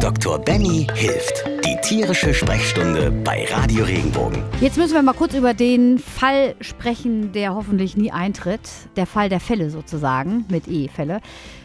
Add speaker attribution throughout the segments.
Speaker 1: Dr. Benny hilft. Die tierische Sprechstunde bei Radio Regenbogen.
Speaker 2: Jetzt müssen wir mal kurz über den Fall sprechen, der hoffentlich nie eintritt. Der Fall der Fälle sozusagen, mit E-Fälle.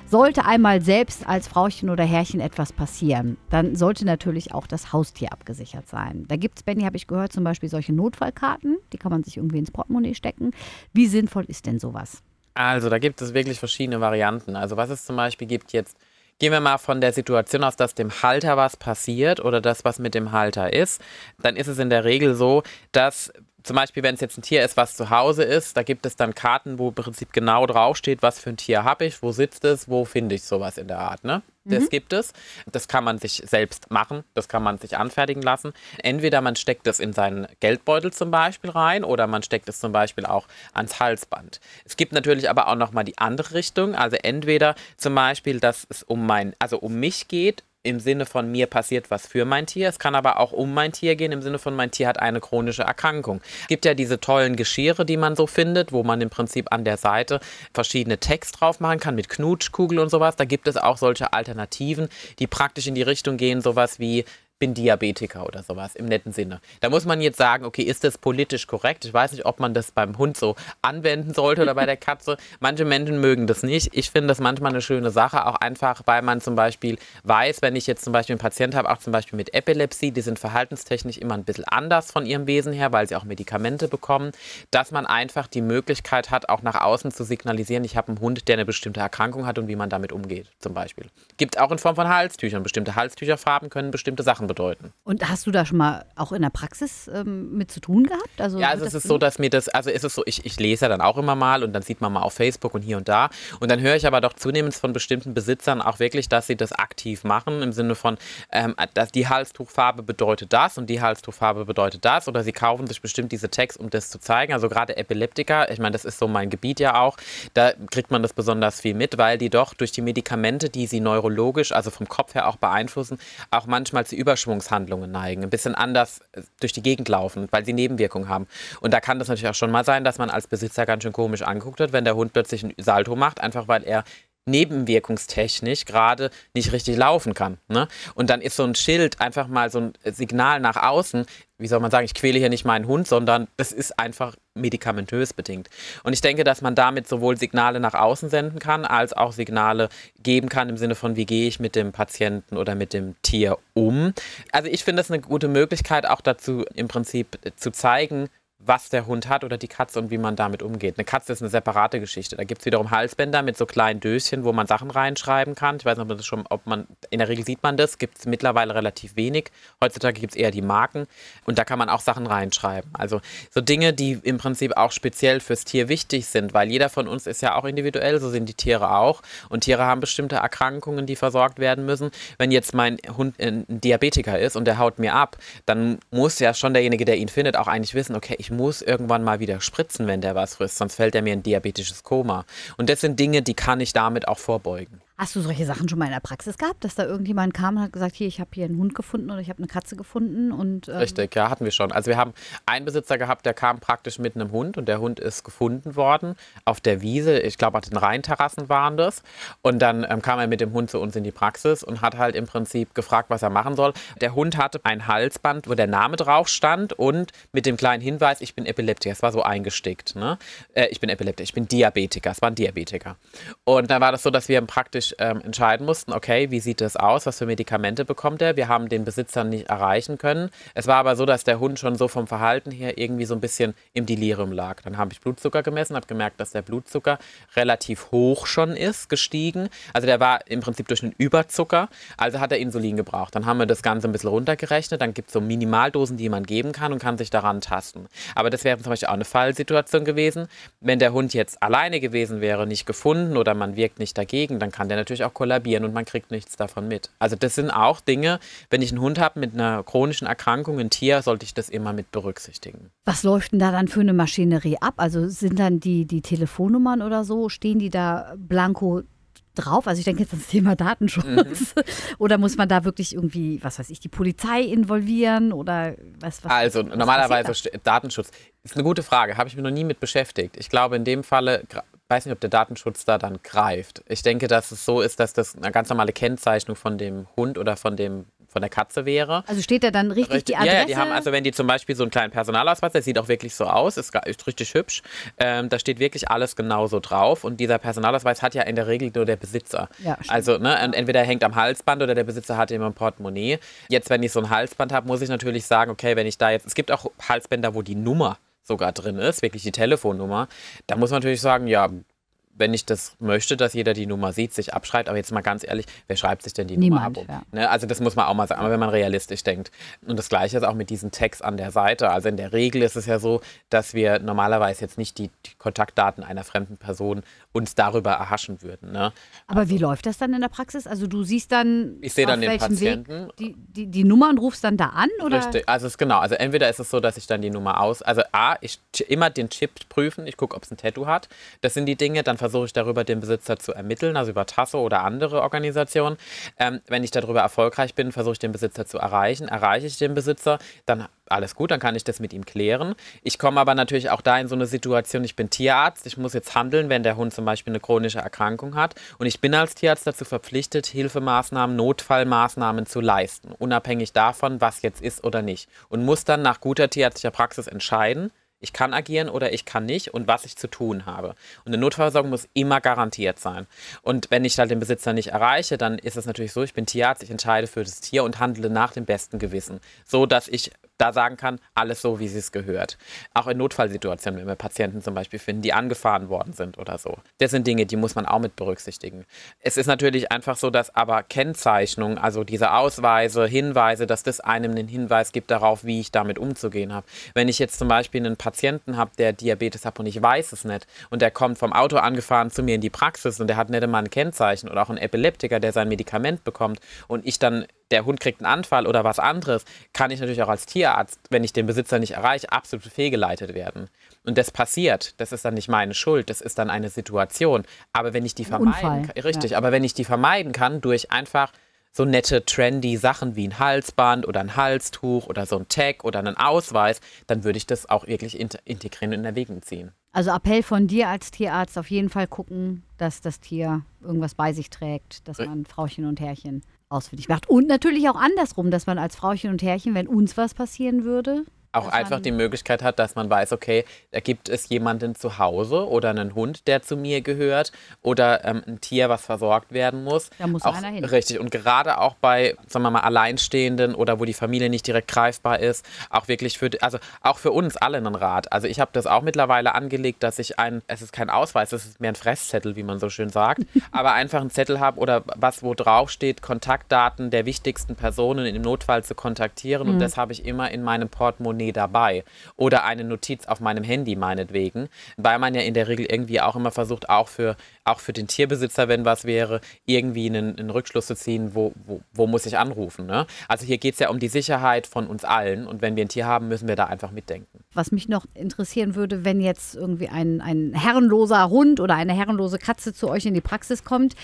Speaker 2: Sollte einmal selbst als Frauchen oder Herrchen etwas passieren, dann sollte natürlich auch das Haustier abgesichert sein. Da gibt es, Benny, habe ich gehört, zum Beispiel solche Notfallkarten. Die kann man sich irgendwie ins Portemonnaie stecken. Wie sinnvoll ist denn sowas?
Speaker 3: Also, da gibt es wirklich verschiedene Varianten. Also, was es zum Beispiel gibt jetzt, gehen wir mal von der Situation aus, dass dem Halter was passiert oder das, was mit dem Halter ist, dann ist es in der Regel so, dass zum Beispiel, wenn es jetzt ein Tier ist, was zu Hause ist, da gibt es dann Karten, wo im Prinzip genau draufsteht, was für ein Tier habe ich, wo sitzt es, wo finde ich sowas in der Art. Ne? Das mhm. gibt es. Das kann man sich selbst machen, das kann man sich anfertigen lassen. Entweder man steckt es in seinen Geldbeutel zum Beispiel rein oder man steckt es zum Beispiel auch ans Halsband. Es gibt natürlich aber auch nochmal die andere Richtung. Also entweder zum Beispiel, dass es um mein, also um mich geht, im Sinne von mir passiert was für mein Tier. Es kann aber auch um mein Tier gehen, im Sinne von mein Tier hat eine chronische Erkrankung. Es gibt ja diese tollen Geschirre, die man so findet, wo man im Prinzip an der Seite verschiedene Text drauf machen kann mit Knutschkugel und sowas. Da gibt es auch solche Alternativen, die praktisch in die Richtung gehen, sowas wie bin Diabetiker oder sowas im netten Sinne. Da muss man jetzt sagen, okay, ist das politisch korrekt? Ich weiß nicht, ob man das beim Hund so anwenden sollte oder bei der Katze. Manche Menschen mögen das nicht. Ich finde das manchmal eine schöne Sache, auch einfach, weil man zum Beispiel weiß, wenn ich jetzt zum Beispiel einen Patienten habe, auch zum Beispiel mit Epilepsie, die sind verhaltenstechnisch immer ein bisschen anders von ihrem Wesen her, weil sie auch Medikamente bekommen, dass man einfach die Möglichkeit hat, auch nach außen zu signalisieren, ich habe einen Hund, der eine bestimmte Erkrankung hat und wie man damit umgeht, zum Beispiel. Gibt auch in Form von Halstüchern. Bestimmte Halstücherfarben können bestimmte Sachen bedeuten.
Speaker 2: Und hast du da schon mal auch in der Praxis ähm, mit zu tun gehabt?
Speaker 3: Also ja, also es ist so, dass mir das, also ist es so, ich, ich lese ja dann auch immer mal und dann sieht man mal auf Facebook und hier und da. Und dann höre ich aber doch zunehmend von bestimmten Besitzern auch wirklich, dass sie das aktiv machen, im Sinne von, ähm, dass die Halstuchfarbe bedeutet das und die Halstuchfarbe bedeutet das. Oder sie kaufen sich bestimmt diese Tags, um das zu zeigen. Also gerade Epileptiker, ich meine, das ist so mein Gebiet ja auch, da kriegt man das besonders viel mit, weil die doch durch die Medikamente, die sie neurologisch, also vom Kopf her auch beeinflussen, auch manchmal zu Überschwung Überschwungshandlungen neigen, ein bisschen anders äh, durch die Gegend laufen, weil sie Nebenwirkungen haben. Und da kann das natürlich auch schon mal sein, dass man als Besitzer ganz schön komisch angeguckt wird, wenn der Hund plötzlich ein Salto macht, einfach weil er nebenwirkungstechnisch gerade nicht richtig laufen kann. Ne? Und dann ist so ein Schild einfach mal so ein Signal nach außen, wie soll man sagen, ich quäle hier nicht meinen Hund, sondern es ist einfach medikamentös bedingt. Und ich denke, dass man damit sowohl Signale nach außen senden kann, als auch Signale geben kann im Sinne von, wie gehe ich mit dem Patienten oder mit dem Tier um. Also ich finde das eine gute Möglichkeit, auch dazu im Prinzip zu zeigen, was der Hund hat oder die Katze und wie man damit umgeht. Eine Katze ist eine separate Geschichte. Da gibt es wiederum Halsbänder mit so kleinen Döschen, wo man Sachen reinschreiben kann. Ich weiß nicht, ob man das schon, ob man, in der Regel sieht man das, gibt es mittlerweile relativ wenig. Heutzutage gibt es eher die Marken und da kann man auch Sachen reinschreiben. Also so Dinge, die im Prinzip auch speziell fürs Tier wichtig sind, weil jeder von uns ist ja auch individuell, so sind die Tiere auch. Und Tiere haben bestimmte Erkrankungen, die versorgt werden müssen. Wenn jetzt mein Hund ein Diabetiker ist und der haut mir ab, dann muss ja schon derjenige, der ihn findet, auch eigentlich wissen, okay, ich muss irgendwann mal wieder spritzen, wenn der was frisst, sonst fällt er mir in diabetisches Koma. Und das sind Dinge, die kann ich damit auch vorbeugen.
Speaker 2: Hast du solche Sachen schon mal in der Praxis gehabt, dass da irgendjemand kam und hat gesagt, hier, ich habe hier einen Hund gefunden oder ich habe eine Katze gefunden? Und,
Speaker 3: ähm Richtig, ja, hatten wir schon. Also wir haben einen Besitzer gehabt, der kam praktisch mit einem Hund und der Hund ist gefunden worden auf der Wiese. Ich glaube, auf den Rheinterrassen waren das. Und dann ähm, kam er mit dem Hund zu uns in die Praxis und hat halt im Prinzip gefragt, was er machen soll. Der Hund hatte ein Halsband, wo der Name drauf stand und mit dem kleinen Hinweis, ich bin Epileptiker. Es war so eingestickt. Ne? Äh, ich bin Epileptiker, ich bin Diabetiker. Es war ein Diabetiker. Und dann war das so, dass wir praktisch ähm, entscheiden mussten, okay, wie sieht das aus, was für Medikamente bekommt er. Wir haben den Besitzer nicht erreichen können. Es war aber so, dass der Hund schon so vom Verhalten her irgendwie so ein bisschen im Delirium lag. Dann habe ich Blutzucker gemessen, habe gemerkt, dass der Blutzucker relativ hoch schon ist, gestiegen. Also der war im Prinzip durch einen Überzucker, also hat er Insulin gebraucht. Dann haben wir das Ganze ein bisschen runtergerechnet, dann gibt es so Minimaldosen, die man geben kann und kann sich daran tasten. Aber das wäre zum Beispiel auch eine Fallsituation gewesen. Wenn der Hund jetzt alleine gewesen wäre, nicht gefunden oder man wirkt nicht dagegen, dann kann der natürlich auch kollabieren und man kriegt nichts davon mit. Also das sind auch Dinge, wenn ich einen Hund habe mit einer chronischen Erkrankung, ein Tier, sollte ich das immer mit berücksichtigen.
Speaker 2: Was läuft denn da dann für eine Maschinerie ab? Also sind dann die, die Telefonnummern oder so, stehen die da blanko drauf? Also ich denke jetzt ans Thema Datenschutz. Mhm. Oder muss man da wirklich irgendwie, was weiß ich, die Polizei involvieren oder was? was
Speaker 3: also was normalerweise Datenschutz ist eine gute Frage, habe ich mich noch nie mit beschäftigt. Ich glaube in dem Falle weiß nicht, ob der Datenschutz da dann greift. Ich denke, dass es so ist, dass das eine ganz normale Kennzeichnung von dem Hund oder von dem von der Katze wäre.
Speaker 2: Also steht da dann richtig, richtig die Adresse?
Speaker 3: Ja, die haben, also wenn die zum Beispiel so einen kleinen Personalausweis, der sieht auch wirklich so aus, ist, ist richtig hübsch, ähm, da steht wirklich alles genauso drauf und dieser Personalausweis hat ja in der Regel nur der Besitzer. Ja, also ne, entweder hängt am Halsband oder der Besitzer hat ihn im Portemonnaie. Jetzt, wenn ich so ein Halsband habe, muss ich natürlich sagen, okay, wenn ich da jetzt, es gibt auch Halsbänder, wo die Nummer sogar drin ist, wirklich die Telefonnummer, da muss man natürlich sagen, ja, wenn ich das möchte, dass jeder die Nummer sieht, sich abschreibt. Aber jetzt mal ganz ehrlich, wer schreibt sich denn die
Speaker 2: Niemand,
Speaker 3: Nummer ab? Ja. Ne? Also das muss man auch mal sagen, aber wenn man realistisch denkt. Und das Gleiche ist auch mit diesem Text an der Seite. Also in der Regel ist es ja so, dass wir normalerweise jetzt nicht die, die Kontaktdaten einer fremden Person uns darüber erhaschen würden. Ne?
Speaker 2: Aber also, wie läuft das dann in der Praxis? Also du siehst dann,
Speaker 3: ich sehe dann den Patienten,
Speaker 2: die, die, die Nummer und rufst dann da an? Oder?
Speaker 3: Richtig, also es ist genau. Also entweder ist es so, dass ich dann die Nummer aus, also A, ich immer den Chip prüfen, ich gucke, ob es ein Tattoo hat. Das sind die Dinge, dann versuche ich darüber den Besitzer zu ermitteln, also über Tasso oder andere Organisationen. Ähm, wenn ich darüber erfolgreich bin, versuche ich den Besitzer zu erreichen. Erreiche ich den Besitzer, dann alles gut, dann kann ich das mit ihm klären. Ich komme aber natürlich auch da in so eine Situation, ich bin Tierarzt, ich muss jetzt handeln, wenn der Hund zum Beispiel eine chronische Erkrankung hat. Und ich bin als Tierarzt dazu verpflichtet, Hilfemaßnahmen, Notfallmaßnahmen zu leisten, unabhängig davon, was jetzt ist oder nicht. Und muss dann nach guter tierärztlicher Praxis entscheiden, ich kann agieren oder ich kann nicht und was ich zu tun habe. Und eine Notfallversorgung muss immer garantiert sein. Und wenn ich halt den Besitzer nicht erreiche, dann ist es natürlich so, ich bin Tierarzt, ich entscheide für das Tier und handle nach dem besten Gewissen. So, dass ich da sagen kann, alles so, wie es gehört. Auch in Notfallsituationen, wenn wir Patienten zum Beispiel finden, die angefahren worden sind oder so. Das sind Dinge, die muss man auch mit berücksichtigen. Es ist natürlich einfach so, dass aber Kennzeichnung, also diese Ausweise, Hinweise, dass das einem einen Hinweis gibt darauf, wie ich damit umzugehen habe. Wenn ich jetzt zum Beispiel einen Patienten habe, der Diabetes hat und ich weiß es nicht und der kommt vom Auto angefahren zu mir in die Praxis und der hat nicht einmal ein Kennzeichen oder auch ein Epileptiker, der sein Medikament bekommt und ich dann der Hund kriegt einen Anfall oder was anderes, kann ich natürlich auch als Tierarzt, wenn ich den Besitzer nicht erreiche, absolut fehlgeleitet werden. Und das passiert, das ist dann nicht meine Schuld, das ist dann eine Situation. Aber wenn ich die vermeiden kann, richtig, ja. aber wenn ich die vermeiden kann durch einfach so nette, trendy Sachen wie ein Halsband oder ein Halstuch oder so ein Tag oder einen Ausweis, dann würde ich das auch wirklich integrieren und in Erwägung ziehen.
Speaker 2: Also Appell von dir als Tierarzt auf jeden Fall gucken, dass das Tier irgendwas bei sich trägt, dass man Frauchen und Herrchen ausfindig macht. Und natürlich auch andersrum, dass man als Frauchen und Herrchen, wenn uns was passieren würde,
Speaker 3: auch einfach die Möglichkeit hat, dass man weiß, okay, da gibt es jemanden zu Hause oder einen Hund, der zu mir gehört oder ähm, ein Tier, was versorgt werden muss.
Speaker 2: Da muss
Speaker 3: auch,
Speaker 2: einer hin.
Speaker 3: Richtig. Und gerade auch bei, sagen wir mal, Alleinstehenden oder wo die Familie nicht direkt greifbar ist, auch wirklich für, also auch für uns alle einen Rat. Also ich habe das auch mittlerweile angelegt, dass ich ein, es ist kein Ausweis, es ist mehr ein Fresszettel, wie man so schön sagt, aber einfach einen Zettel habe oder was, wo drauf steht, Kontaktdaten der wichtigsten Personen im Notfall zu kontaktieren. Mhm. Und das habe ich immer in meinem Portemonnaie Portemonnaie dabei oder eine Notiz auf meinem Handy meinetwegen, weil man ja in der Regel irgendwie auch immer versucht, auch für, auch für den Tierbesitzer, wenn was wäre, irgendwie einen, einen Rückschluss zu ziehen, wo, wo, wo muss ich anrufen. Ne? Also hier geht es ja um die Sicherheit von uns allen und wenn wir ein Tier haben, müssen wir da einfach mitdenken.
Speaker 2: Was mich noch interessieren würde, wenn jetzt irgendwie ein, ein herrenloser Hund oder eine herrenlose Katze zu euch in die Praxis kommt,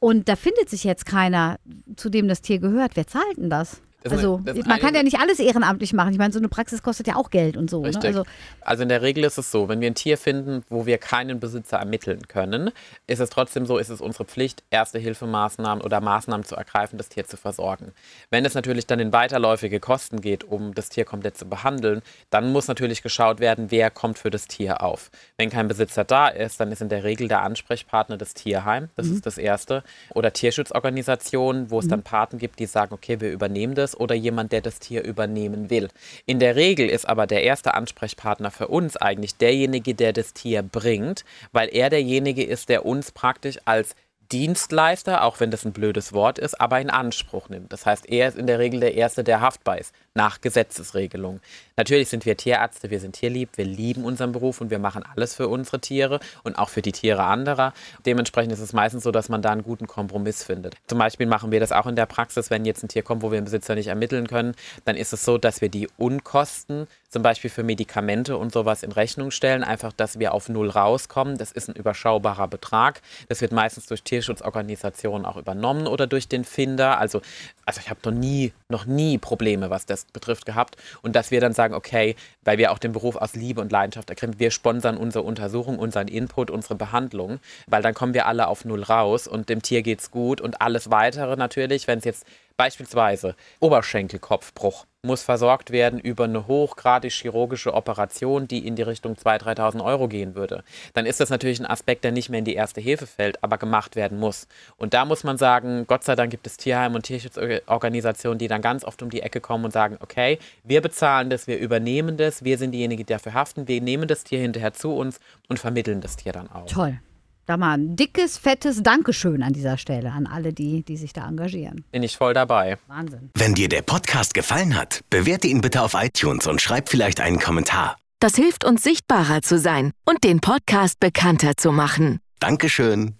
Speaker 2: und da findet sich jetzt keiner, zu dem das Tier gehört. Wer zahlt denn das? Das also man kann ja nicht alles ehrenamtlich machen. Ich meine, so eine Praxis kostet ja auch Geld und so.
Speaker 3: Ne? Also, also, in der Regel ist es so, wenn wir ein Tier finden, wo wir keinen Besitzer ermitteln können, ist es trotzdem so, ist es unsere Pflicht, erste Hilfemaßnahmen oder Maßnahmen zu ergreifen, das Tier zu versorgen. Wenn es natürlich dann in weiterläufige Kosten geht, um das Tier komplett zu behandeln, dann muss natürlich geschaut werden, wer kommt für das Tier auf. Wenn kein Besitzer da ist, dann ist in der Regel der Ansprechpartner das Tierheim, das mhm. ist das Erste, oder Tierschutzorganisationen, wo es mhm. dann Paten gibt, die sagen, okay, wir übernehmen das ist oder jemand, der das Tier übernehmen will. In der Regel ist aber der erste Ansprechpartner für uns eigentlich derjenige, der das Tier bringt, weil er derjenige ist, der uns praktisch als Dienstleister, auch wenn das ein blödes Wort ist, aber in Anspruch nimmt. Das heißt, er ist in der Regel der Erste, der haftbar ist, nach Gesetzesregelung. Natürlich sind wir Tierärzte, wir sind tierlieb, wir lieben unseren Beruf und wir machen alles für unsere Tiere und auch für die Tiere anderer. Dementsprechend ist es meistens so, dass man da einen guten Kompromiss findet. Zum Beispiel machen wir das auch in der Praxis, wenn jetzt ein Tier kommt, wo wir den Besitzer nicht ermitteln können, dann ist es so, dass wir die Unkosten zum Beispiel für Medikamente und sowas in Rechnung stellen, einfach, dass wir auf Null rauskommen. Das ist ein überschaubarer Betrag. Das wird meistens durch Tier Tierschutzorganisationen auch übernommen oder durch den Finder. Also, also ich habe noch nie, noch nie Probleme, was das betrifft, gehabt. Und dass wir dann sagen, okay, weil wir auch den Beruf aus Liebe und Leidenschaft erkennen, wir sponsern unsere Untersuchung, unseren Input, unsere Behandlung, weil dann kommen wir alle auf Null raus und dem Tier geht's gut und alles weitere natürlich, wenn es jetzt Beispielsweise Oberschenkelkopfbruch muss versorgt werden über eine hochgradig chirurgische Operation, die in die Richtung 2.000, 3.000 Euro gehen würde. Dann ist das natürlich ein Aspekt, der nicht mehr in die erste Hilfe fällt, aber gemacht werden muss. Und da muss man sagen, Gott sei Dank gibt es Tierheim und Tierschutzorganisationen, die dann ganz oft um die Ecke kommen und sagen, okay, wir bezahlen das, wir übernehmen das, wir sind diejenigen, die dafür haften, wir nehmen das Tier hinterher zu uns und vermitteln das Tier dann auch.
Speaker 2: Toll. Da mal ein dickes, fettes Dankeschön an dieser Stelle an alle, die, die sich da engagieren.
Speaker 3: Bin ich voll dabei.
Speaker 2: Wahnsinn.
Speaker 1: Wenn dir der Podcast gefallen hat, bewerte ihn bitte auf iTunes und schreib vielleicht einen Kommentar.
Speaker 4: Das hilft uns sichtbarer zu sein und den Podcast bekannter zu machen.
Speaker 1: Dankeschön.